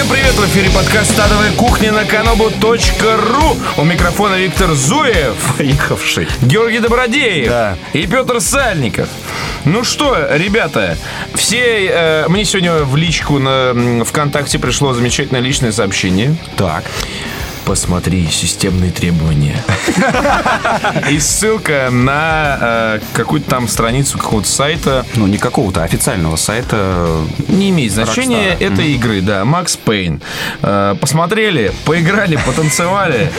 Всем привет! В эфире подкаст «Стадовая кухня» на kanobu.ru. У микрофона Виктор Зуев, Поехавший. Георгий Добродеев Да. и Петр Сальников. Ну что, ребята, все... э, мне сегодня в личку на м, ВКонтакте пришло замечательное личное сообщение. Так. Посмотри системные требования. И ссылка на э, какую-то там страницу какого-то сайта. Ну, не какого-то официального сайта. Не имеет значения Rockstar. этой игры, да, Макс Пейн. Э, Посмотрели, поиграли, потанцевали.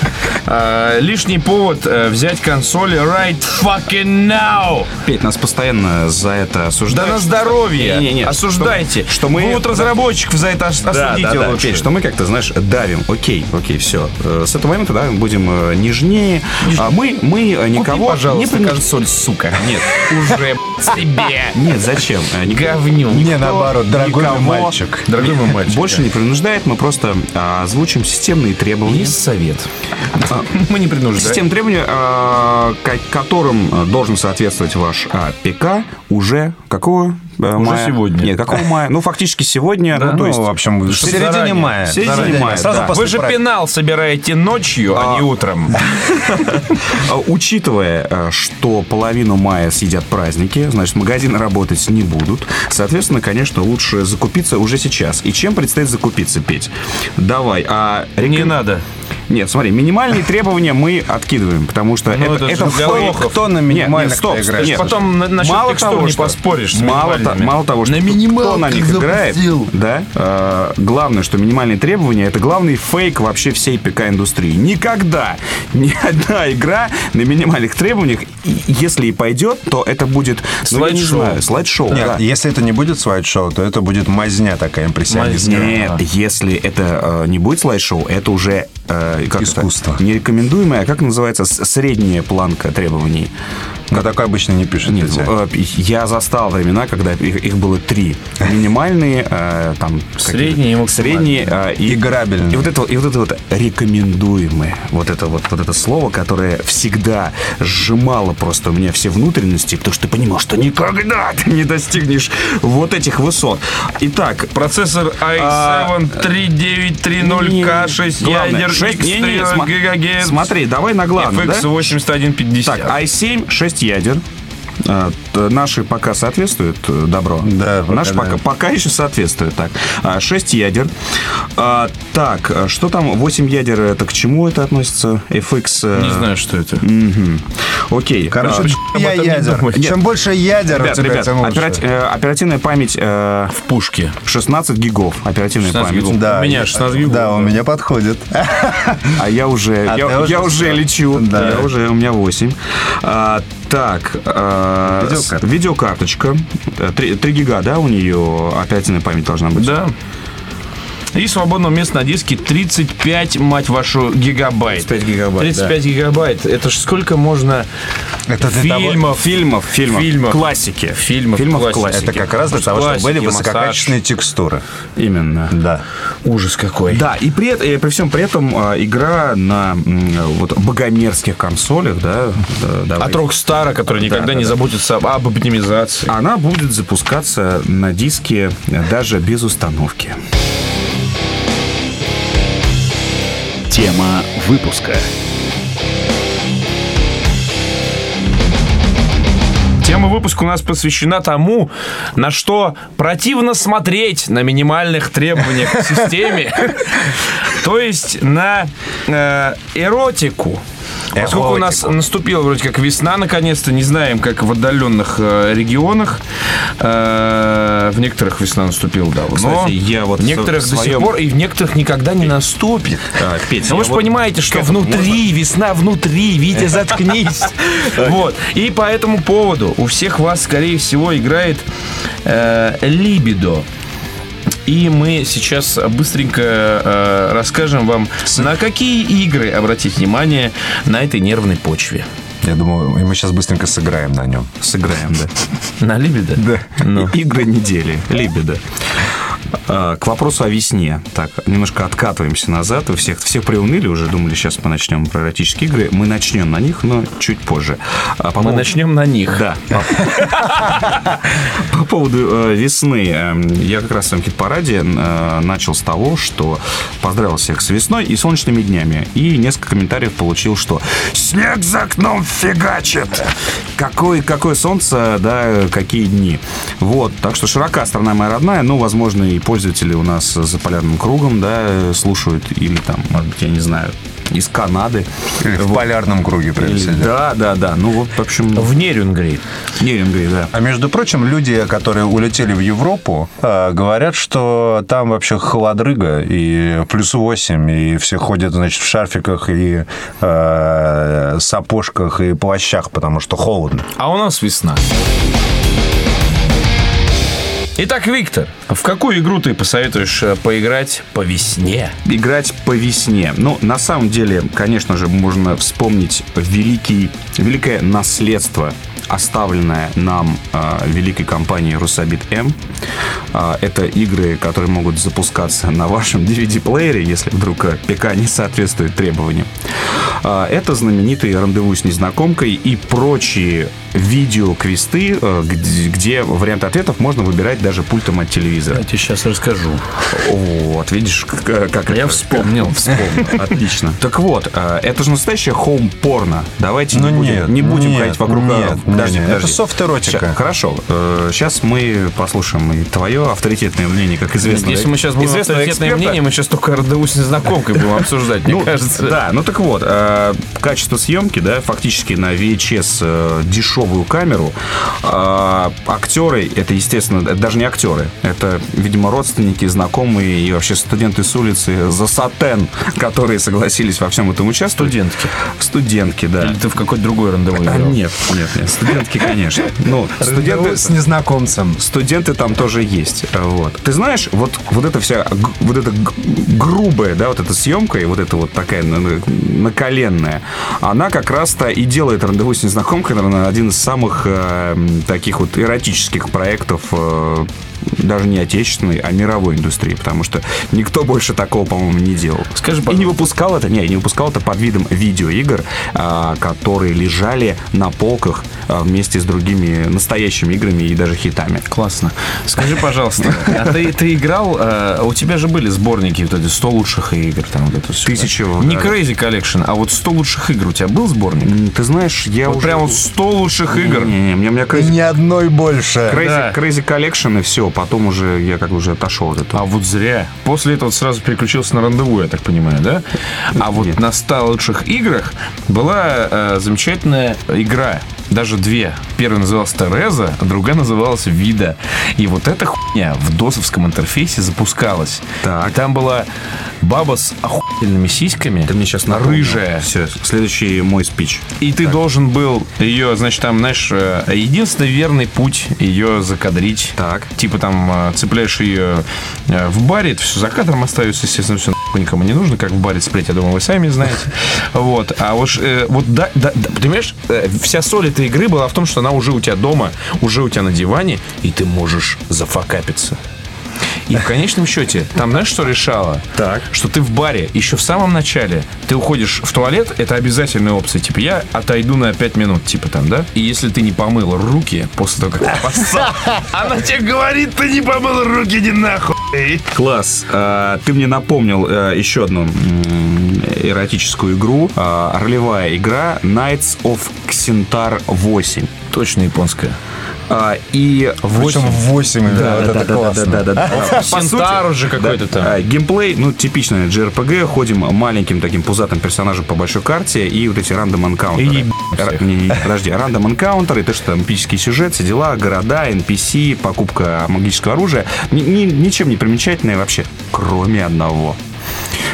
Э, Лишний повод взять консоли right fucking now. Петь, нас постоянно за это Да осуждают. на здоровье. Не-не-не, Осуждайте. Что, что мы... Вот разработчиков за это ос- Да, осудите да, да, лучше. Петь, что мы как-то, знаешь, давим. Окей, окей, все. С этого момента, да, будем э, нежнее. А мы, мы э, никого Купи, пожалуйста, не принуж- консоль, сука. Нет, Уже себе. нет, зачем? Э, Говню. Не, наоборот, дорогой мой мальчик. Дорогой мой мальчик. Больше не принуждает, мы просто а, озвучим системные требования. Есть совет. Мы не принуждаем. Систем требований, а, ко- которым а, должен соответствовать ваш а, ПК уже какого а, Уже мая? сегодня. Нет, какого мая? Ну, фактически сегодня. Да, Ну, то Ну, есть... в общем, в середине заранее. мая. В середине Заранее. мая, Сразу да. после Вы же праздника. пенал собираете ночью, а не утром. А, Учитывая, а, что половину мая съедят праздники, значит, магазины работать не будут. Соответственно, конечно, лучше закупиться уже сейчас. И чем предстоит закупиться, Петь? Давай. А Не надо. Нет, смотри, минимальные требования мы откидываем, потому что Ну, это, это это фейк. лохов. Кто на Нет, нет, минимальных стоп, играет? нет. Потом на- насчет мало того, не что- поспоришь мало, та- минимальными. мало того, что На кто на них играет, запустил. да, э, главное, что минимальные требования это главный фейк вообще всей ПК-индустрии. Никогда ни одна игра на минимальных требованиях, и если и пойдет, то это будет ну, Слайд-шоу. знаю, слайд-шоу. Нет, да. если это не будет слайд-шоу, то это будет мазня такая импрессионистская. Нет, если это э, не будет слайд-шоу, это уже э, как это? Искусство. не рекомендуемое, а как называется средняя планка требований. Но такое обычно не пишут. Нет, э, я застал времена, когда их, их было три. Минимальные, э, там... Средние и Средние э, и... Играбельные. И вот это, и вот это вот рекомендуемые. Вот это вот, вот это слово, которое всегда сжимало просто у меня все внутренности, потому что ты понимал, что никогда ты не достигнешь вот этих высот. Итак, Процессор i7 3930K6 Главное, ядер шесть- не, не, X3 сма- ГГц Смотри, давай на главное, да? FX 8150. Так, i7, 6 ядер. А, т- Наши пока соответствуют э, добро. Да, пока Наши да. пока, пока еще соответствуют. Так, а, 6 ядер. А, Так, а что там? 8 ядер, это к чему это относится? FX... э, Не знаю, что это. Окей. Короче, А, я не ядер. думать. Чем больше ядер у Ребят, тебя, ребят, тем лучше. операти- э, оперативная память э, В пушке. 16 гигов. Оперативная 16 память. гигов. Да, У меня я- 16 гигов. Да, у меня подходит. А я уже, А я, уже я уже лечу. Да. Я уже, у меня 8. А, так, а, Видеокарта. с- видеокарточка. 3, гига, да, у нее оперативная память должна быть? Да. И свободного места на диске 35, мать вашу, гигабайт. 35 гигабайт, 35 гигабайт. Это ж сколько можно Это фильмов, Фильмов, фильмов, Фильмов. классики. фильмов, фильмов классики. классики. Это как раз для того, чтобы были высококачественные текстуры. Именно. Да. Ужас какой. Да, и при, и при всем при этом а, игра на вот богомерзких консолях, да, да, давай. От Rockstar, который никогда да, не да. заботится об оптимизации. она будет запускаться на диске даже без установки. Тема выпуска. Тема выпуска у нас посвящена тому, на что противно смотреть на минимальных требованиях к системе. То есть на э, эротику. Поскольку у нас наступила вроде как весна, наконец-то, не знаем, как в отдаленных э, регионах. Э, в некоторых весна наступила давно. Кстати, я вот в некоторых в до сих своем- пор, и в некоторых никогда не наступит. А, Петь, Но вы же вот понимаете, что внутри, весна внутри, Витя, заткнись. Вот. И по этому поводу у всех вас, скорее всего, играет э, либидо. И мы сейчас быстренько э, расскажем вам, на какие игры обратить внимание на этой нервной почве. Я думаю, и мы сейчас быстренько сыграем на нем. Сыграем, да. На либидо? Да. Ну. Игры недели. Либидо. А, К вопросу о весне. Так, немножко откатываемся назад. Вы всех, всех приуныли уже, думали, сейчас мы начнем про эротические игры. Мы начнем на них, но чуть позже. А по Мы поводу- начнем на них. Да. По поводу э, весны. э, Я как раз в своем хит-параде э, начал с того, что поздравил всех с весной и солнечными днями. И несколько комментариев получил, что снег за окном фигачит. Какое, какое солнце, да, какие дни. Вот. Так что широка страна моя родная. Ну, возможно, и пользователи у нас за полярным кругом, да, слушают. Или там, может быть, я не знаю, из Канады. В полярном круге, всего. Да, да, да. Ну, вот, в общем, В Нерюнгри. Неринга, да. А между прочим, люди, которые улетели в Европу, э, говорят, что там вообще холодрыга и плюс 8, и все ходят, значит, в шарфиках и э, сапожках и плащах, потому что холодно. А у нас весна. Итак, Виктор, в какую игру ты посоветуешь э, поиграть по весне? играть по весне. Ну, на самом деле, конечно же, можно вспомнить великий, великое наследство оставленное нам э, великой компанией Русабит М. Э, это игры, которые могут запускаться на вашем DVD-плеере, если вдруг э, ПК не соответствует требованиям. Э, это знаменитый рандеву с незнакомкой и прочие видеоквесты, э, где, где варианты ответов можно выбирать даже пультом от телевизора. Я тебе сейчас расскажу. Вот, видишь, как, Я это- вспомнил, вспомнил. Отлично. Так вот, э, это же настоящее хоум-порно. Давайте Ну не будем, нет, не будем нет, ходить вокруг... нет, Подожди, нет, подожди. это софт-эротика. Хорошо. Сейчас мы послушаем и твое авторитетное мнение, как известно. Если мы сейчас будем авторитетное эксперта. мнение, мы сейчас только рандеву с незнакомкой будем обсуждать, мне Ну, кажется. Да, ну так вот, э, качество съемки, да, фактически на VHS э, дешевую камеру. Э, актеры, это, естественно, это даже не актеры, это, видимо, родственники, знакомые и вообще студенты с улицы за сатен, которые согласились во всем этом участвовать. Студентки. Студентки, да. Или ты в какой-то другой рандеву А, нет, нет, нет, студентки, конечно. Ну, студенты, С незнакомцем. студенты там тоже есть. Вот. Ты знаешь, вот, вот эта вся, вот эта грубая, да, вот эта съемка, и вот эта вот такая на- на- наколенная, она как раз-то и делает рандеву с незнакомкой, наверное, один из самых э, таких вот эротических проектов э, даже не отечественной, а мировой индустрии, потому что никто больше такого, по-моему, не делал. Скажи, и не выпускал это, не, не выпускал это под видом видеоигр, а, которые лежали на полках а, вместе с другими настоящими играми и даже хитами. Классно. Скажи, пожалуйста, а ты, ты играл, э, у тебя же были сборники, вот эти 100 лучших игр, там вот это да? Тысяча, Не да. Crazy Collection, а вот 100 лучших игр. У тебя был сборник? Ты знаешь, я Вот уже... прям вот 100 лучших игр. Не-не-не, мне, мне Crazy, Ни одной больше. Crazy, Да. Crazy Collection и все, потом уже я как бы уже отошел от этого. А вот зря. После этого сразу переключился на рандеву, я так понимаю, да? А вот Нет. на 100 лучших играх была э, замечательная игра. Даже две. Первая называлась Тереза, а другая называлась Вида. И вот эта хуйня в досовском интерфейсе запускалась. Так. И там была баба с охуительными сиськами. Ты мне сейчас рыжая. Все, следующий мой спич. И ты должен был ее, значит, там, знаешь, э, единственный верный путь ее закадрить. Так. Типа там э, цепляешь ее э, в баре, это все за кадром остается, естественно, все никому не нужно, как в баре цеплять, я думаю, вы сами знаете. Вот. А уж, вот, да, да, да, понимаешь, вся соль этой игры была в том, что она уже у тебя дома, уже у тебя на диване, и ты можешь зафакапиться. И в конечном счете, там знаешь, что решало? Так. Что ты в баре, еще в самом начале, ты уходишь в туалет, это обязательная опция. Типа, я отойду на 5 минут, типа там, да? И если ты не помыл руки после того, как ты поссал, она тебе говорит, ты не помыл руки, иди нахуй. Класс. А, Ты мне напомнил э, еще одну эротическую игру. А, Ролевая игра Knights of Xentar 8. Точно японская. А, И Причем 8 именно. вот это классно. По сути, Сентар уже какой-то там. а, Геймплей, ну, типичный JRPG. Ходим маленьким таким пузатым персонажем по большой карте и вот эти рандом энкаунтеры. И не, Подожди, рандом энкаунтеры, то, что там эпический сюжет, все дела, города, NPC, покупка магического оружия. Ни- ни- ничем не примечательное вообще, кроме одного.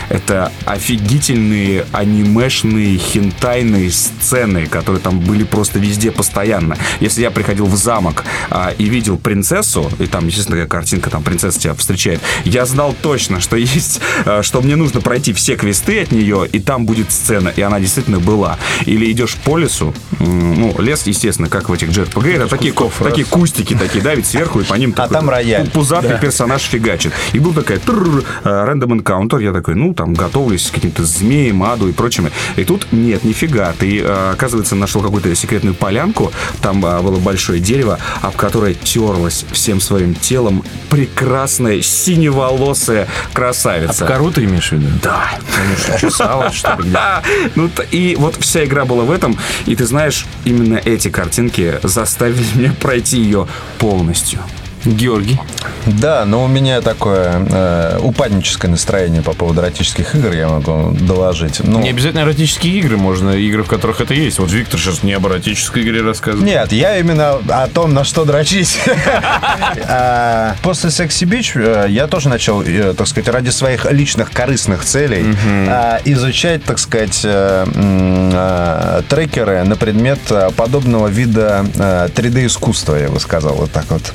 Это офигительные анимешные, хентайные сцены, которые там были просто везде постоянно. Если я приходил в замок а, и видел принцессу, и там, естественно, такая картинка, там принцесса тебя встречает, я знал точно, что есть, а, что мне нужно пройти все квесты от нее, и там будет сцена, и она действительно была. Или идешь по лесу, ну, лес, естественно, как в этих JRPG, это такие, ку- такие кустики такие, да, ведь сверху, и по ним А такой там рояль. пузатый персонаж фигачит. И был такая э, рандом энкаунтер, я такой, ну, там, готовлюсь к каким-то змеям, аду и прочими. И тут нет, нифига. Ты, э, оказывается, нашел какую-то секретную полянку, там э, было большое дерево, об которое терлась всем своим телом прекрасная синеволосая красавица. Кору ты имеешь в виду? Да. Чесалась, что ли? А, ну, и вот вся игра была в этом. И ты знаешь, именно эти картинки заставили меня пройти ее полностью. Георгий. Да, но у меня такое э, упадническое настроение по поводу эротических игр, я могу доложить. Ну, Не обязательно эротические игры, можно игры, в которых это есть. Вот Виктор сейчас не об эротической игре рассказывает. Нет, я именно о том, на что дрочить. А, После Sexy Beach э, я тоже начал, э, так сказать, ради своих личных корыстных целей а, изучать, так сказать, э, а, трекеры на предмет а, подобного вида 3D-искусства, я бы сказал, вот так вот.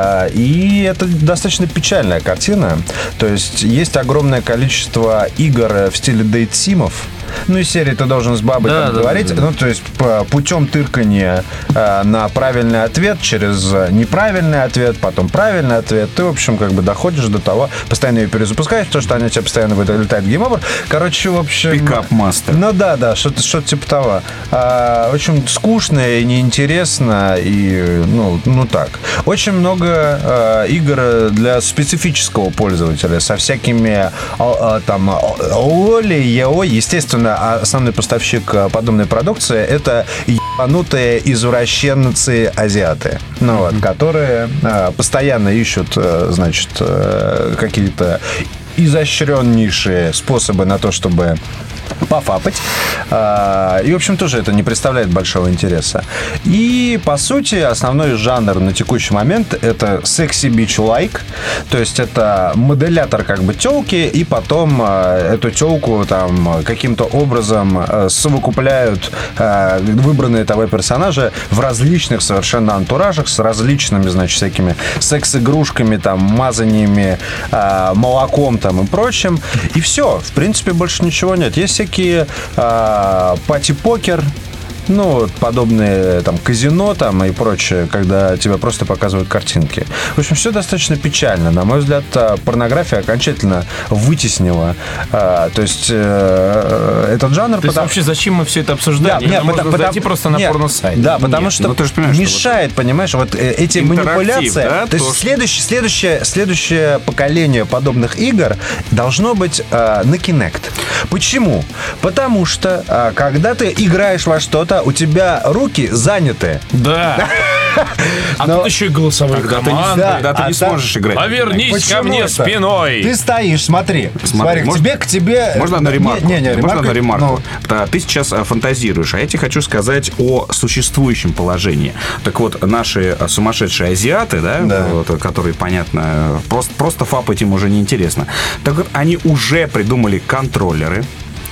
А, И это достаточно печальная картина. То есть есть огромное количество игр в стиле date-sim ов, ну, из серии ты должен с бабой Да, там да, говорить. да, да. Ну, то есть путем тыркания э, на правильный ответ через э, неправильный ответ, потом правильный ответ, ты, в общем, как бы доходишь до того, постоянно ее перезапускаешь, потому что она тебе постоянно вылетает game over. Короче, в общем... Пикап-мастер. Ну да, да, что-то что типа того. А, очень скучно и неинтересно, и ну, ну так. Очень много а, игр для специфического пользователя со всякими а, а, там Оли, ЕО. Естественно, основной поставщик а, подобной продукции это ебанутые извращенцы азиаты, ну, вот, которые а, постоянно ищут, а, значит, а, какие-то изощреннейшие способы на то, чтобы пофапать. А, И, в общем, тоже это не представляет большого интереса. И, по сути, основной жанр на текущий момент это секси бич лайк. То есть это моделятор как бы телки, и потом а, эту телку там каким-то образом а, совокупляют выбранные тобой персонажи в различных совершенно антуражах с различными, значит, всякими секс-игрушками, там, мазаниями, молоком там и прочим. И все. В принципе, больше ничего нет. Есть всякие а, пати-покер, ну, вот подобные там казино там и прочее, когда тебе просто показывают картинки. В общем, все достаточно печально. На мой взгляд, а, порнография окончательно вытеснила. а, то есть э, этот жанр... То есть потому- вообще зачем мы все это обсуждаем? нет, можно потому- зайти просто на нет, порно-сайт. Да, потому Нет, что ну же что мешает, понимаешь, вот э, эти манипуляции. да, то есть то, что- следующее, следующее, следующее поколение подобных игр должно быть э, на Kinect. Почему? Потому что э, когда ты играешь во что-то, у тебя руки заняты. Да. А Но- тут еще и Когда ты, команды. Да, когда ты а не там- сможешь играть. Повернись ко мне это? спиной. Ты стоишь, смотри. Смотри, тебе, к тебе... Можно одну ремарку? Не, не, не, Можно одну ремарку? ну, Ты сейчас а, фантазируешь, а я тебе хочу сказать о существующем положении. Так вот, наши а, сумасшедшие азиаты, да, Да. вот, которые, понятно, просто, просто фапать им уже неинтересно. Так вот, они уже придумали контроллеры,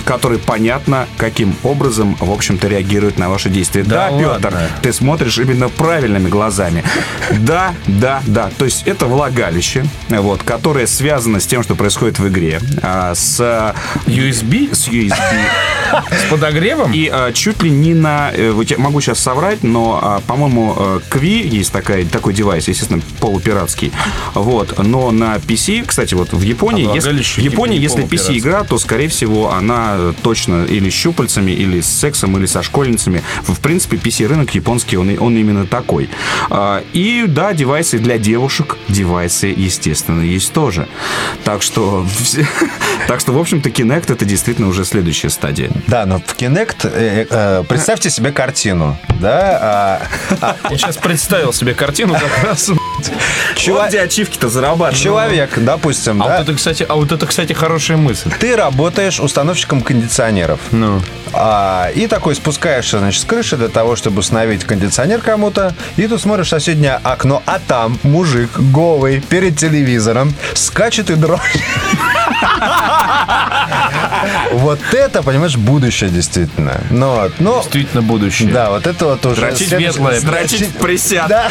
которые понятно, каким образом, в общем-то, реагируют на ваши действия. Да Да, Петр, ладно. ты смотришь именно правильными глазами. Да, да, да. То есть это влагалище, вот, которое связано с тем, что происходит в игре, а, с USB с USB. с подогревом? И а, чуть ли не на... э, могу сейчас соврать, но, а, по-моему, э, Кви есть такая, такой девайс, естественно, полупиратский. Вот. Но на PC, кстати, вот в Японии, если, в Японии, если. PC-игра, то, скорее всего, она точно или с щупальцами, или с сексом, или со школьницами. В принципе, PC-рынок японский, он, и- он именно такой. А, И, да, девайсы для девушек, девайсы, естественно, есть тоже. Так что, так что, в общем-то, Kinect это действительно уже следующая стадия. Да, но в Kinect, э, э, представьте себе картину, да, а, Я сейчас представил себе картину как раз. Чува- Вот где ачивки-то зарабатывают. человек, допустим, А да, вот это, кстати, а вот это, кстати, хорошая мысль. ты работаешь установщиком кондиционеров. Ну. А, и такой спускаешься, значит, с крыши для того, чтобы установить кондиционер кому-то. И тут смотришь соседнее окно, а там мужик голый перед телевизором скачет и дрочит. Вот это, понимаешь, будущее действительно. Ну, вот, ну, Действительно будущее. да, вот это вот уже... Дрочить светлое, Дрочить присяд. Да.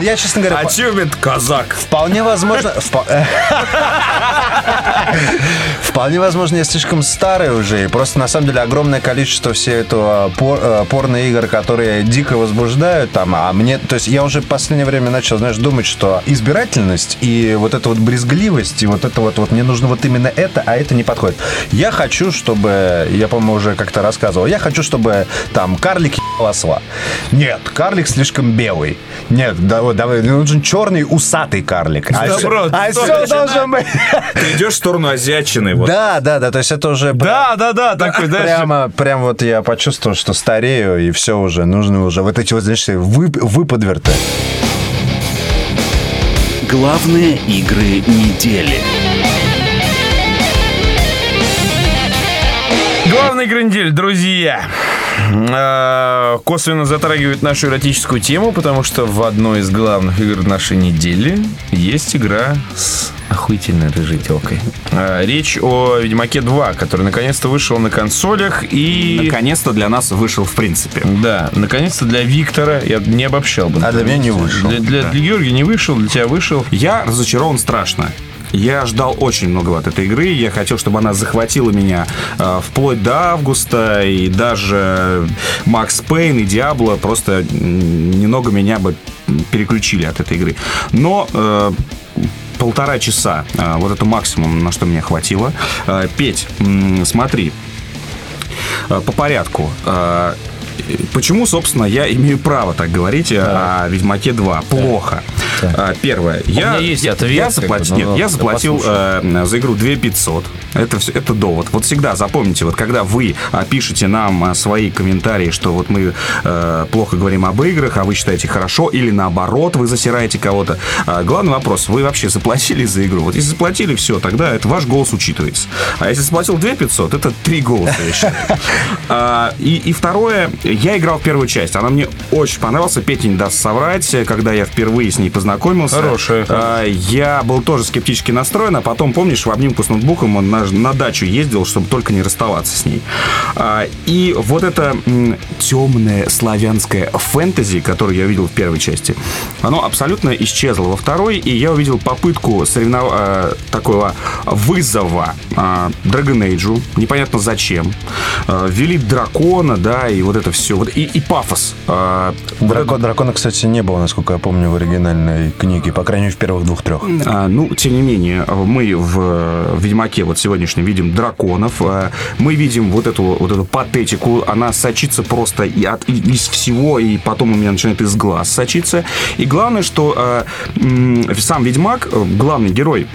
Я, честно говоря, А по- чубит казак. Вполне возможно... впо- Вполне возможно, я слишком старый уже. И просто, на самом деле, огромное количество всей этого пор, э, порно-игр, которые дико возбуждают там. А мне... То есть я уже в последнее время начал, знаешь, думать, что избирательность и вот эта вот брезгливость, и вот это вот, вот мне нужно вот именно это, а это не подходит. Я хочу, чтобы... Я, по-моему, уже как-то рассказывал. Я хочу, чтобы там карлик ебал осла. Нет, карлик слишком белый. Нет, да, вот, давай, мне нужен черный усатый карлик. А всё- а все должно быть. Ты идешь в сторону азиатчины. Вот. Да, да, да, то есть это уже Да, да, да, такой, знаешь, прямо, прям вот я почувствовал, что старею, и все уже, нужно уже вот эти вот, знаешь, вып- выподверты. Главные игры недели. Главный игры недели, друзья. Э, Косвенно затрагивает нашу эротическую тему, потому что в одной из главных игр нашей недели есть игра с охуительной рыжей телкой. Э, Речь о Ведьмаке 2, который наконец-то вышел на консолях и... Наконец-то для нас вышел в принципе. Да, наконец-то для Виктора, я не обобщал бы. А для меня не вышел. Для, для- для Георгия не вышел, для тебя вышел. Я разочарован страшно. Я ждал очень многого от этой игры. Я хотел, чтобы она захватила меня э, вплоть до августа. И даже Макс Пейн и Диабло просто немного меня бы переключили от этой игры. Но э, полтора часа, э, вот это максимум, на что мне хватило. Э, Петь, смотри, Э, по порядку. Почему, собственно, я имею право так говорить о Ведьмаке 2? Плохо. А, Первое. Я, меня есть я, ответ, я ну, нет, ну, я да заплатил э, за игру 2 500. Это, все, это довод. Вот всегда запомните, вот когда вы а, пишете нам а, свои комментарии, что вот мы э, плохо говорим об играх, а вы считаете хорошо, или наоборот, вы засираете кого-то. А, главный вопрос, вы вообще заплатили за игру? Вот если заплатили, все, тогда это ваш голос учитывается. А если заплатил 2 500, это три голоса, я считаю. И второе, я играл в первую часть. Она мне очень понравилась. Петя не даст соврать, когда я впервые с ней познакомился. Хорошая, а, Я был тоже скептически настроен, а потом, помнишь, в обнимку с ноутбуком он на, на дачу ездил, чтобы только не расставаться с ней. А, И вот это м, темное славянское фэнтези, которое я видел в первой части, оно абсолютно исчезло во второй, и я увидел попытку соревнов... а, такого вызова а, Dragon Age, непонятно зачем. А, Ввели дракона, да, и вот это все. Вот, и, и пафос. А, Дракон, дракона, кстати, не было, насколько я помню, в оригинальной книге, по крайней мере, в первых двух-трех. А, ну, тем не менее, мы в э, Ведьмаке вот сегодняшнем видим драконов. А, Мы видим вот эту, вот эту патетику. Она сочится просто и от, и- из всего, и потом у меня начинает из глаз сочиться. И главное, что м, сам Ведьмак, э, главный герой,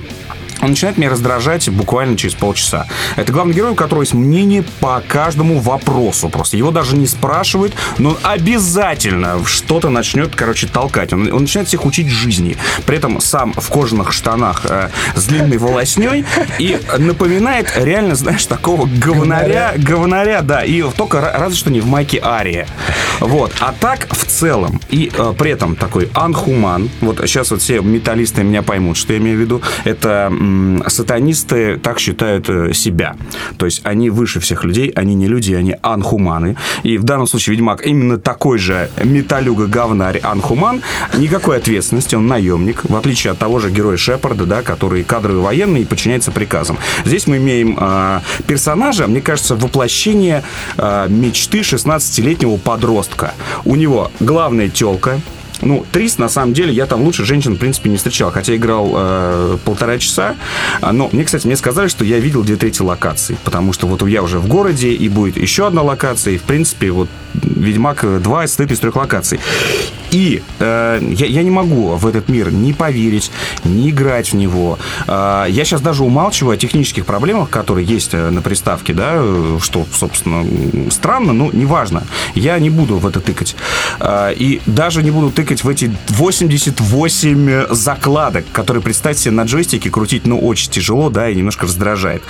он начинает меня раздражать буквально через полчаса. Это главный герой, у которого есть мнение по каждому вопросу. Просто его даже не спрашивают, но он обязательно что-то начнет, короче, толкать. Он, он начинает всех учить жизни. При этом сам в кожаных штанах э, с длинной волосней и напоминает реально, знаешь, такого говнаря, говнаря, да, и только ра- разве что не в майке Ария. Вот. А так, в целом, и э, при этом такой анхуман, вот сейчас вот все металлисты меня поймут, что я имею в виду, это сатанисты так считают э, себя. То есть они выше всех людей, они не люди, они анхуманы. И в данном случае Ведьмак именно такой же металюга-говнарь анхуман, никакой ответственности, он наемник, в отличие от того же героя Шепарда, да, который кадровый военный и подчиняется приказам. Здесь мы имеем э, персонажа, мне кажется, воплощение э, мечты 16-летнего подростка. У него главная телка, ну, 300, на самом деле, я там лучше женщин, в принципе, не встречал. Хотя играл э, полтора часа. А, Но мне, кстати, мне сказали, что я видел две трети локаций. Потому что вот я уже в городе, и будет еще одна локация. И, в принципе, вот Ведьмак 2 состоит из трех локаций. И э, я, я не могу в этот мир не поверить, не играть в него. Э, я сейчас даже умалчиваю о технических проблемах, которые есть э, на приставке, да, э, что, собственно, странно, но неважно. Я не буду в это тыкать. Э, и даже не буду тыкать в эти 88 закладок, которые, представьте себе, на джойстике крутить, ну, очень тяжело, да, и немножко раздражает.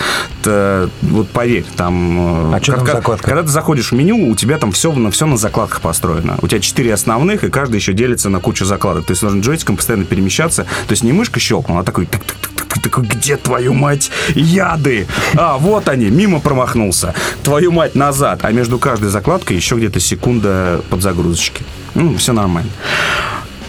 Т- вот поверь, там... э, А чё там когда-? Когда ты заходишь в меню, у тебя там все, на, все на закладках построено. У тебя четыре основных, и каждый еще делится на кучу закладок. То есть нужно джойстиком постоянно перемещаться. То есть не мышка щелкнула, а такой такой, где твою мать яды? А, вот они, мимо промахнулся. Твою мать назад. А между каждой закладкой еще где-то секунда подзагрузочки. Ну, все нормально.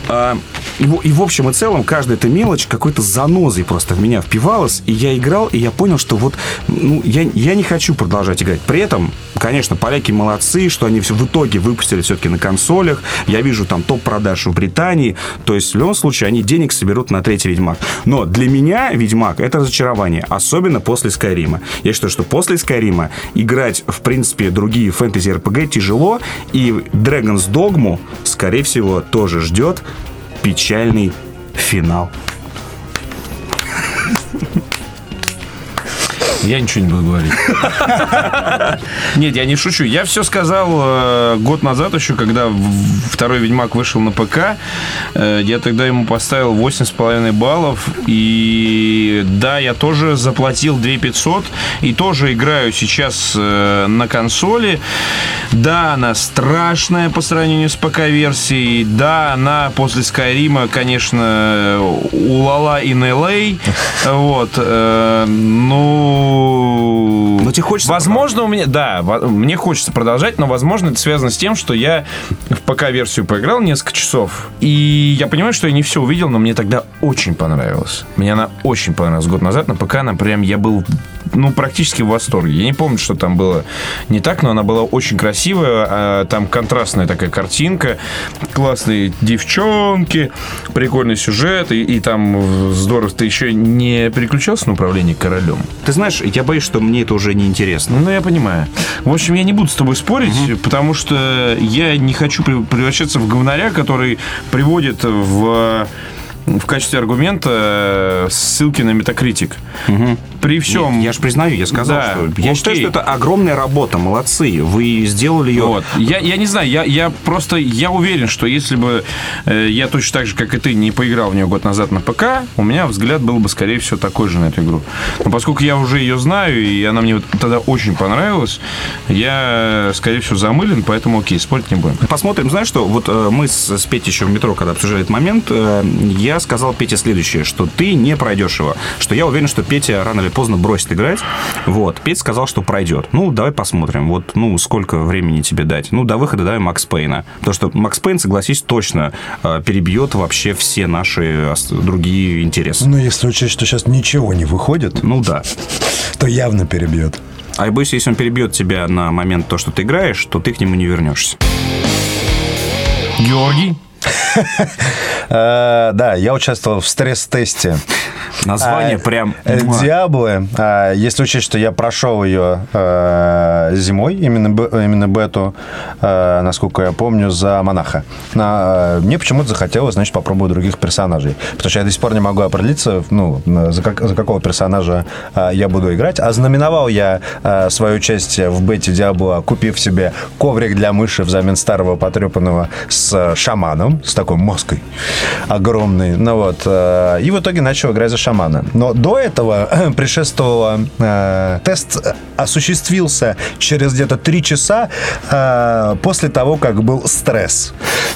А, и, и в общем и целом каждая эта мелочь какой-то занозой просто в меня впивалась, и я играл, и я понял, что вот, ну, я, я не хочу продолжать играть. При этом, конечно, поляки молодцы, что они все в итоге выпустили все-таки на консолях. Я вижу там топ-продаж в Британии. То есть, в любом случае, они денег соберут на третий Ведьмак. Но для меня Ведьмак — это разочарование, особенно после Скайрима. Я считаю, что после Скайрима играть, в принципе, другие фэнтези-РПГ тяжело, и Dragon's Dogma, скорее всего, тоже ждет печальный финал. Я ничего не буду говорить. Нет, я не шучу. Я все сказал э, год назад еще, когда второй Ведьмак вышел на ПК. Э, я тогда ему поставил 8,5 баллов. И да, я тоже заплатил 2 500. И тоже играю сейчас э, на консоли. Да, она страшная по сравнению с ПК-версией. Да, она после Скайрима, конечно, улала in LA. Вот. э, Ну... Но тебе хочется Возможно, у меня... Да, во- мне хочется продолжать, но, возможно, это связано с тем, что я в ПК-версию поиграл несколько часов. И я понимаю, что я не все увидел, но мне тогда очень понравилось. Мне она очень понравилась год назад. На ПК она прям... Я был ну, практически в восторге. Я не помню, что там было не так, но она была очень красивая. а, Там контрастная такая картинка, классные девчонки, прикольный сюжет, и, и там здорово. Ты еще не переключался на управление королем? Ты знаешь, я боюсь, что мне это уже не интересно. Ну, я понимаю. В общем, я не буду с тобой спорить, потому что я не хочу прев- превращаться в говнаря, который приводит в в качестве аргумента ссылки на Метакритик. При всем... Я же признаю, я сказал, Да, что я считаю, что это огромная работа, молодцы. Вы сделали ее. Вот. Я, я не знаю, я, я просто я уверен, что если бы э, я точно так же, как и ты, не поиграл в нее год назад на ПК, у меня взгляд был бы, скорее всего, такой же на эту игру. Но поскольку я уже ее знаю, и она мне вот тогда очень понравилась, я, скорее всего, замылен, поэтому окей, спорить не будем. Посмотрим, знаешь что, вот э, мы с, с Петей еще в метро, когда обсуждали этот момент, э, я сказал Пете следующее, что ты не пройдешь его, что я уверен, что Петя рано или поздно бросит играть, вот, Петя сказал, что пройдет. Ну, давай посмотрим, вот, ну, сколько времени тебе дать. Ну, до выхода давай Макс Пейна, потому что Макс Пейн, согласись, точно э, перебьет вообще все наши другие интересы. Ну, если учесть, что сейчас ничего не выходит, Ну, да. то явно перебьет. А я боюсь, если он перебьет тебя на момент то, что ты играешь, то ты к нему не вернешься. Георгий? Э, Да, я участвовал в стресс-тесте Название А, прям... э. Диаблы, а, если учесть, что я прошел ее э, зимой, именно, бету, насколько я помню, за монаха. На- мне почему-то захотелось, значит, попробовать других персонажей. Потому что я до сих пор не могу определиться, ну, за, как- за какого персонажа я буду играть. А знаменовал я свое участие в бете Диабло, купив себе коврик для мыши взамен старого потрепанного с э, с такой мозгой огромной. Ну вот. э, И в итоге начал играть за шамана. Но до этого предшествовало... э, Тест осуществился через где-то три часа э, после того, как был стресс.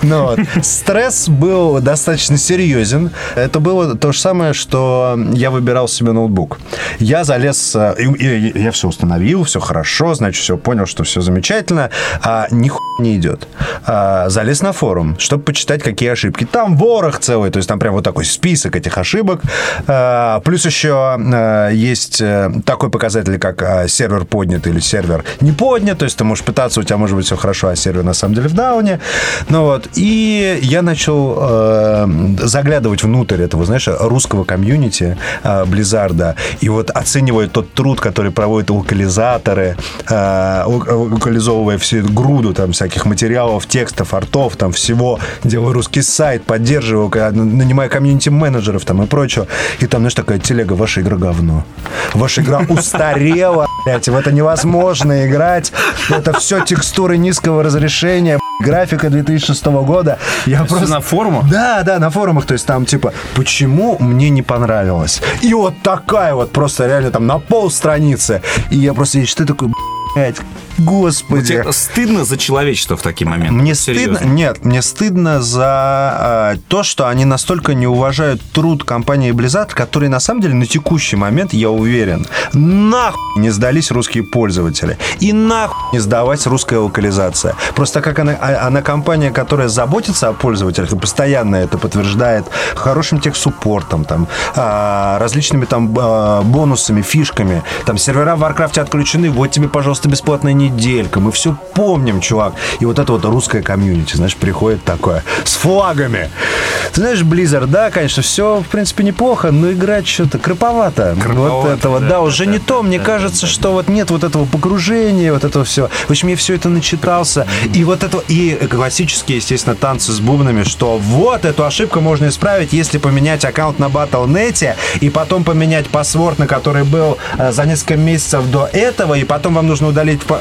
Ну вот. Стресс был достаточно серьезен. Это было то же самое, что я выбирал себе ноутбук. Я залез... э, и- и- Я все установил, все хорошо, значит, все понял, что все замечательно. А нихуя не идет. А, залез на форум, чтобы почитать, какие ошибки. Там ворох целый, то есть там прям вот такой список этих ошибок. А, плюс еще а, есть э, такой показатель, как а, сервер поднят или сервер не поднят. То есть ты можешь пытаться, у тебя может быть все хорошо, а сервер на самом деле в дауне. Ну вот. И я начал э, заглядывать внутрь этого, знаешь, русского комьюнити э, Близзарда. И вот оценивая тот труд, который проводят локализаторы, э, лок- локализовывая всю эту груду там всяких материалов, текстов, артов, там всего, делаю русский сайт, поддерживаю, нанимаю комьюнити-менеджеров там и прочего. И там, знаешь, такая телега, ваша игра говно. Ваша игра устарела, блядь, в это невозможно играть. Это все текстуры низкого разрешения, графика 2006 года. Я Просто просто... на форумах? Да, да, на форумах, то есть там типа, почему мне не понравилось? И вот такая вот просто реально там на пол страницы. И я просто я читаю такой, блядь, Господи. Тебе стыдно за человечество в такие моменты? Мне Серьезно. стыдно, нет, мне стыдно за э, то, что они настолько не уважают труд компании Blizzard, которые на самом деле на текущий момент, я уверен, нахуй не сдались русские пользователи. И нахуй не сдавать русская локализация. Просто как она, а- она компания, которая заботится о пользователях и постоянно это подтверждает хорошим техсуппортом, там, а, различными там а, бонусами, фишками. Там сервера в Warcraft отключены, вот тебе, пожалуйста, бесплатная неделька. Мы все помним, чувак. И вот это вот русское комьюнити, знаешь, приходит такое с флагами. Ты знаешь, Blizzard, да, конечно, все, в принципе, неплохо, но играть что-то кроповато. вот этого, да, уже не то. Мне кажется, что вот нет вот этого погружения, вот этого всего. В общем, я все это начитался. И вот это, и классические, естественно, танцы с бубнами, что вот эту ошибку можно исправить, если поменять аккаунт на Battle.net и потом поменять паспорт, на который был э, за несколько месяцев до этого, и потом вам нужно удалить па-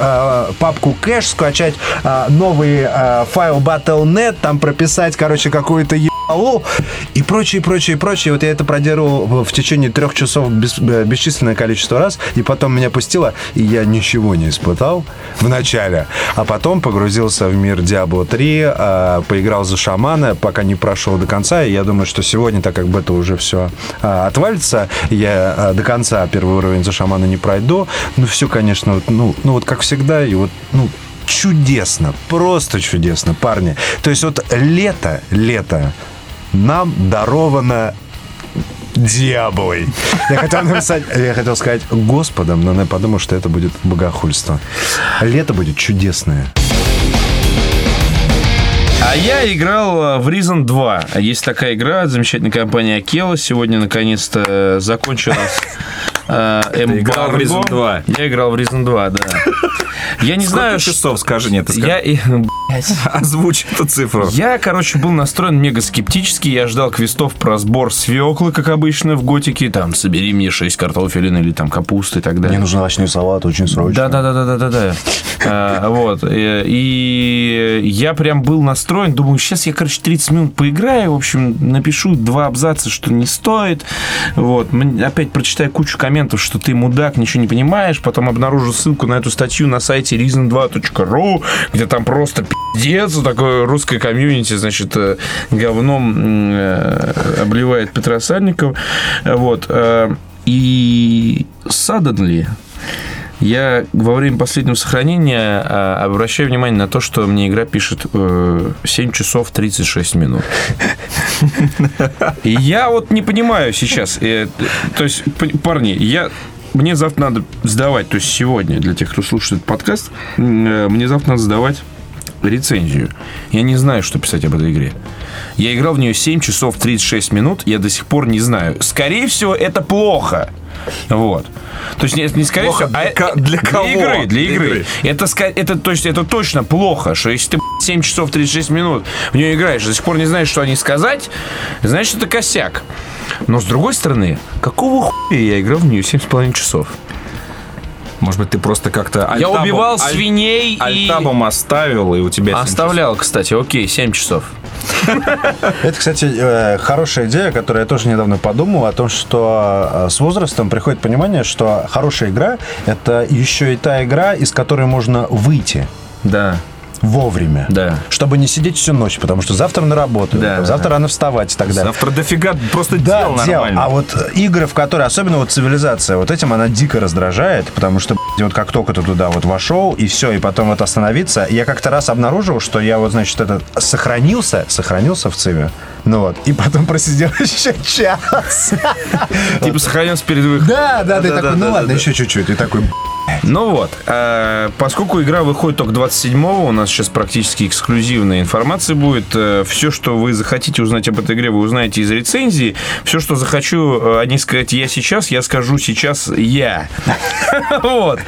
э, папку кэш, скачать э, новый э, файл Battle.net, там прописать, короче, какую-то ебалу и прочее, прочее, прочее. Вот я это проделал в- течение трех часов бес- э, бесчисленное количество раз, и потом меня пустило, и я ничего не испытал в начале, а потом погрузился в мир Diablo 3, э, поиграл за шамана, пока не прошел до конца, и я думаю, что сегодня, так как бета уже все отвалится, я э, до конца первый уровень за шамана не пройду, ну все, конечно, вот, ну, ну вот как всегда, и вот, ну, чудесно, просто чудесно, парни. То есть вот лето, лето нам даровано дьяволой. Я хотел написать, я хотел сказать Господом, но я подумал, что это будет богохульство. Лето будет чудесное. А я играл э, в Reason 2. Есть такая игра от замечательной компании Акела. Сегодня, наконец-то, э, закончилась э, играл в эмбарго. Reason 2? Я играл в Reason 2, да. Я не Сколько знаю, часов, скажи, нет, ты я, и- блядь. Озвучь эту цифру. я, короче, был настроен мега скептически. Я ждал квестов про сбор свеклы, как обычно в Готике. Там, собери мне 6 картофелин или там капусты и так далее. Мне нужен овощной салат очень срочно. Да, да, да, да, да, да, да. А, Вот. И я прям был настроен, думаю, сейчас я, короче, 30 минут поиграю, в общем, напишу два абзаца, что не стоит. Вот. Опять прочитаю кучу комментов, что ты мудак, ничего не понимаешь. Потом обнаружу ссылку на эту статью на сайте reason2.ru, где там просто пиздец, такое русское комьюнити, значит, э, говном э, обливает Петра Сальникова. Вот. э, И suddenly я во время последнего сохранения а, обращаю внимание на то, что мне игра пишет э, 7 часов 36 минут. И я вот не понимаю сейчас. То есть, парни, я мне завтра надо сдавать, то есть сегодня, для тех, кто слушает подкаст, мне завтра надо сдавать рецензию. Я не знаю, что писать об этой игре. Я играл в нее 7 часов 36 минут, я до сих пор не знаю. Скорее всего, это плохо. Вот. То есть, не, не скорее Плохо всего, а для э- для кого? игры, для Для игры. игры. Это, это, то есть, это точно плохо, что если ты б***ь, 7 часов 36 минут в нее играешь, до сих пор не знаешь, что они сказать, значит, это косяк. Но, с другой стороны, какого хуя я играл в нее 7,5 часов? Может быть, ты просто как-то... Я альтабом- убивал аль- свиней и... Альтабом оставил, и у тебя... Оставлял, кстати, окей, 7 часов. Это, кстати, э, хорошая идея, которую я тоже недавно подумал, о том, что э, с возрастом приходит понимание, что хорошая игра – это еще и та игра, из которой можно выйти Да. Вовремя. Да. Чтобы не сидеть всю ночь, потому что завтра на работу, Да, да, завтра рано вставать и так далее. Завтра дофига просто Да, дел дел. нормально. А вот э, игры, в которые, особенно вот цивилизация, вот этим она дико раздражает, потому что вот как только ты туда вот вошел, и все, и потом вот остановиться, я как-то раз обнаружил, что я вот, значит, этот сохранился, сохранился в циве, ну вот, и потом просидел еще час. Типа сохранился перед выходом. Да, да, ты Да, такой, ну ладно, еще чуть-чуть, и такой, Ну вот, э, поскольку игра выходит только 27-го, у нас сейчас практически эксклюзивная информация будет. Все, что вы захотите узнать об этой игре, вы узнаете из рецензии. Все, что захочу э, о ней сказать я сейчас, я скажу сейчас я. Вот.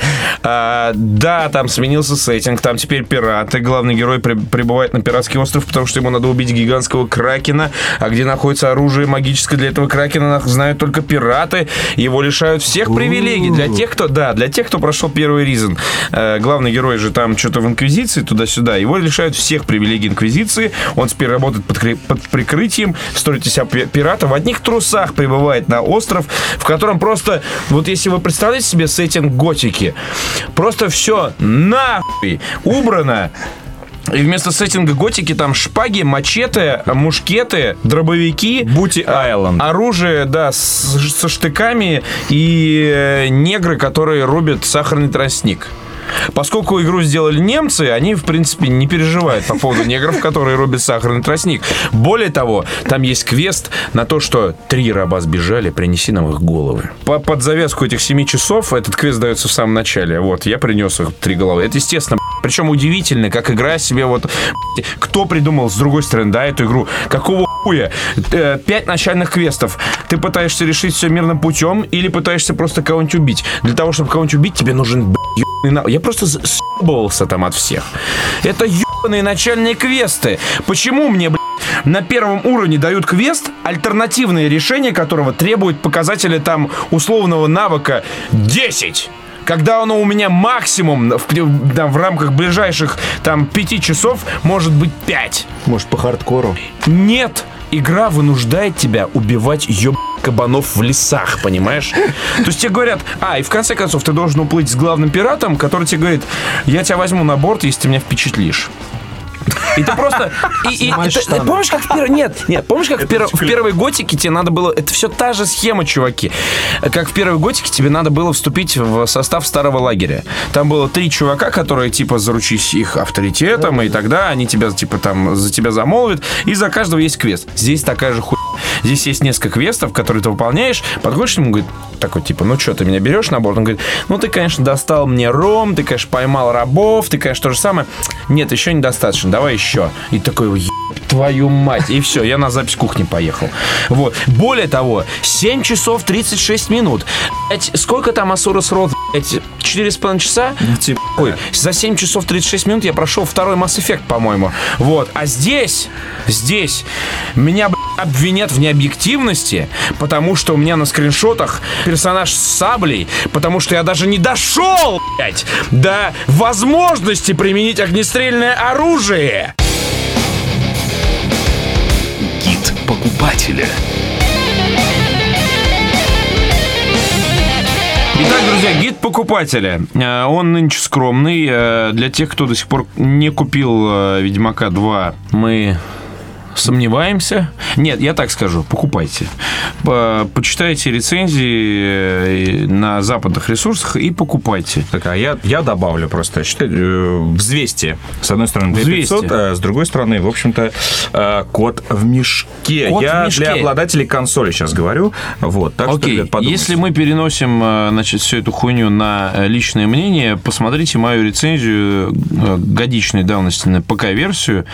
А, Да, там сменился сеттинг, там теперь пираты. Главный герой при- прибывает на пиратский остров, потому что ему надо убить гигантского кракена. А где находится оружие магическое для этого кракена, знают только пираты. Его лишают всех привилегий. Для тех, кто, да, для тех, кто прошел первый ризон. Э, Главный герой же там что-то в Инквизиции, туда-сюда. Его лишают всех привилегий Инквизиции. Он теперь работает под, под прикрытием, строит из себя пи- пирата. В одних трусах прибывает на остров, в котором просто, вот если вы представляете себе сеттинг готики. Просто все нахуй убрано. И вместо сеттинга готики там шпаги, мачете, мушкеты, дробовики. Бути Айленд. Оружие, да, с- со штыками и э, негры, которые рубят сахарный тростник. Поскольку игру сделали немцы, они, в принципе, не переживают по поводу негров, которые рубят сахарный тростник. Более того, там есть квест на то, что три раба сбежали, принеси нам их головы. По- под завязку этих семи часов этот квест дается в самом начале. Вот, я принес их три головы. Это, естественно, причем удивительно, как игра себе вот... Кто придумал, с другой стороны, да, эту игру? Какого хуя? Э, Пять начальных квестов. Ты пытаешься решить все мирным путем или пытаешься просто кого-нибудь убить? Для того, чтобы кого-нибудь убить, тебе нужен Я просто съебывался там от всех. Это ебаные начальные квесты. Почему мне, блядь, на первом уровне дают квест, альтернативное решение которого требует показателя там условного навыка 10? Когда оно у меня максимум в, да, в рамках ближайших там пяти часов может быть 5. Может, по хардкору? Нет, игра вынуждает тебя убивать еб кабанов в лесах, понимаешь? То есть тебе говорят, а, и в конце концов ты должен уплыть с главным пиратом, который тебе говорит, я тебя возьму на борт, если ты меня впечатлишь. И ты просто... И, и- ты- помнишь, как в первой... Нет, нет, помнишь, как в, пер- в первой готике тебе надо было... Это все та же схема, чуваки. Как в первой готике тебе надо было вступить в состав старого лагеря. Там было три чувака, которые, типа, заручись их авторитетом, и тогда они тебя, типа, там, за тебя замолвят, и за каждого есть квест. Здесь такая же хуйня. Здесь есть несколько квестов, которые ты выполняешь, подходишь к нему, говорит, такой, типа, ну что, ты меня берешь на борт? Он говорит, ну ты, конечно, достал мне ром, ты, конечно, поймал рабов, ты, конечно, то же самое. Нет, еще недостаточно, давай еще. И такой, «Еб твою мать. И все, я на запись кухни поехал. Вот. Более того, 7 часов 36 минут. Блядь, сколько там Асурас Род? 4,5 часа? Типа, Ой, за 7 часов 36 минут я прошел второй Mass Effect, по-моему. Вот. А здесь, здесь меня обвинят в необъективности, потому что у меня на скриншотах персонаж с саблей, потому что я даже не дошел, блядь, до возможности применить огнестрельное оружие. Гид покупателя. Итак, друзья, гид покупателя. Э, Он нынче скромный. Э, Для тех, кто до сих пор не купил э, Ведьмака 2, мы сомневаемся. Нет, я так скажу, покупайте. По- Почитайте рецензии э, на западных ресурсах и покупайте. Так, а я, я добавлю просто. Считай, э, взвесьте. С одной стороны, 2500, Взвесьте. а с другой стороны, в общем-то, э, кот в мешке. Кот я в мешке. для обладателей консоли сейчас говорю. Вот, так что, Окей, ребят, подумайте. если мы переносим, значит, всю эту хуйню на личное мнение, посмотрите мою рецензию годичной давности на ПК-версию.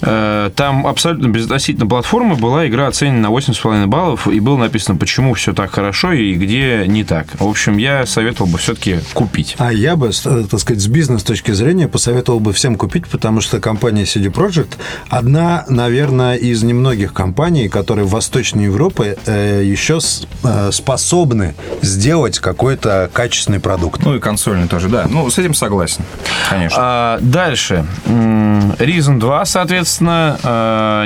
Там абсолютно безотносительно платформы была игра оценена на 8,5 баллов, и было написано, почему все так хорошо и где не так. В общем, я советовал бы все-таки купить. А я бы, э, так сказать, с бизнес точки зрения посоветовал бы всем купить, потому что компания CD Projekt одна, наверное, из немногих компаний, которые в Восточной Европе э, еще с- э, способны сделать какой-то качественный продукт. Ну и консольный тоже, да. Ну, с этим согласен, конечно. А, дальше. Reason 2, соответственно, э,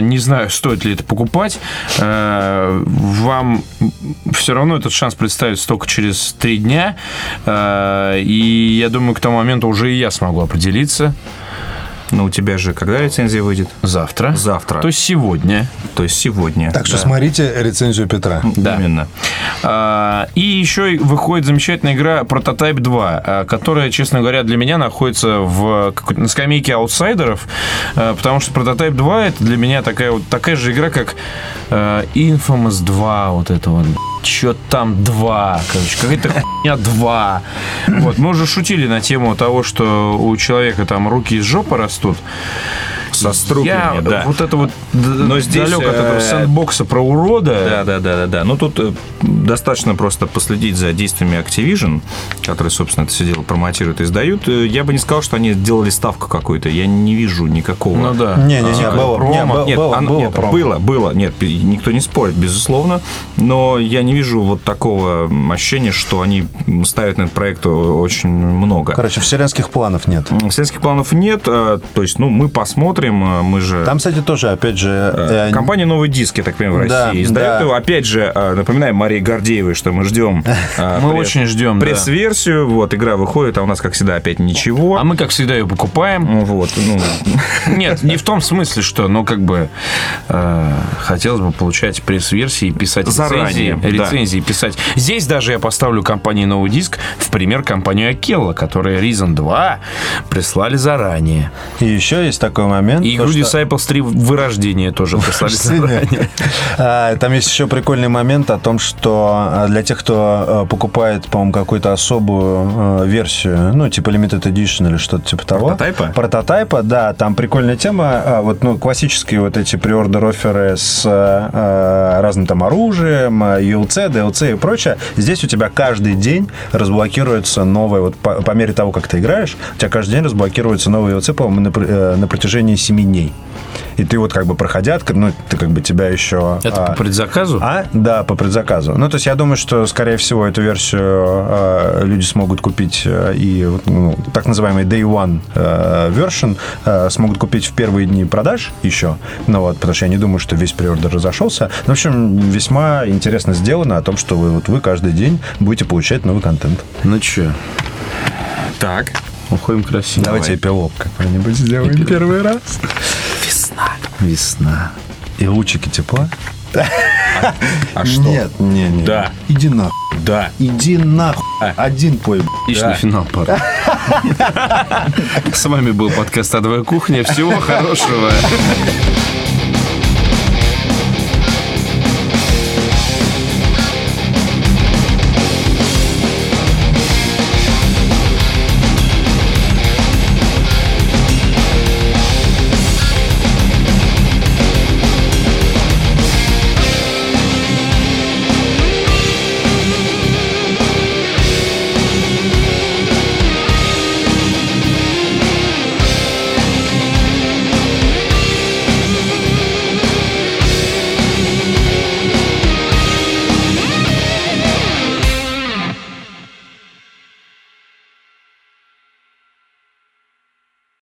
не знаю, стоит ли это покупать. Э, Вам все равно этот шанс представится только через три дня. Э, И я думаю, к тому моменту уже и я смогу определиться Но у тебя же когда рецензия выйдет? завтра. Завтра. То есть сегодня. То есть сегодня. Так что Да. смотрите рецензию Петра. Да. Именно. А, И еще выходит замечательная игра Prototype 2, а, которая, честно говоря, для меня находится в на скамейке аутсайдеров, а, потому что Prototype 2 это для меня такая вот такая же игра, как а, Infamous 2, вот это вот. Чё там 2, короче, какая-то хуйня 2. Вот, мы уже шутили на тему того, что у человека там руки из жопы растут. Со струпьями, Я да. вот это вот Но здесь, далек от этого э, сэндбокса про урода. Да, да, да, да, да. Ну тут э, достаточно просто последить за действиями Activision, которые, собственно, это все дело промотируют и издают. Э, Я бы не сказал, что они сделали ставку какую-то. Я не вижу никакого. Ну да. Не-не-не, было, не, промо. было, Нет, было, оно- было нет, промо. было, было, нет, никто не спорит, безусловно, но я не вижу вот такого ощущения, что они ставят на этот проект очень много. Короче, вселенских планов нет. Вселенских планов нет, то есть, ну, мы посмотрим, работаем, э, мы же... Там, кстати, тоже, опять же... э, Компания «Новый диск», я так понимаю, в Да, России издает да. его. Опять же, э, напоминаем Марии Гордеевой, что мы ждем... э, Мы очень ждем. Пресс-версию. Вот, игра выходит, а у нас, как всегда, опять ничего. А мы, как всегда, ее покупаем. Ну, Вот, ну, Нет, не в том смысле, что, ну, как бы э, хотелось бы получать пресс-версии и писать Заранее, рецензии писать. Здесь даже я поставлю компании «Новый диск» в пример компанию «Акелла», которая Reason 2 прислали заранее. И еще есть такой момент. И игру что- Disciples 3 вырождение тоже прислали. А, Там есть еще прикольный момент о том, что а, для тех, кто а, покупает, по-моему, какую-то особую версию, ну, типа Limited Edition или что-то типа того. Прототайпа? Прототайпа, да. Там прикольная тема. Вот, ну, классические вот эти приордер оферы с разным там оружием, ULC, DLC и прочее. Здесь у тебя каждый день разблокируется новое, вот по, по мере того, как ты играешь, у тебя каждый день разблокируется новый ULC, по-моему, на, э, на протяжении 7 дней. И ты вот как бы проходя, ну, ты как бы тебя еще... Это а, по предзаказу? а? Да, по предзаказу. Ну, то есть я думаю, что, скорее всего, эту версию э, люди смогут купить э, и ну, так называемый Day One э, version э, смогут купить в первые дни продаж еще. Ну вот, потому что я не думаю, что весь приордер разошелся. Ну, в общем, весьма интересно сделано о том, что вы, вот вы каждый день будете получать новый контент. Ну че, так. Уходим красиво. Давайте эпилог какой-нибудь сделаем первый раз. Весна. Весна. И лучики тепла? А что? Нет, не, не. Да. Иди нахуй. Да. Иди нахуй. Один пой. Отличный финал, пара. С вами был подкаст «Адовая кухня». Всего хорошего.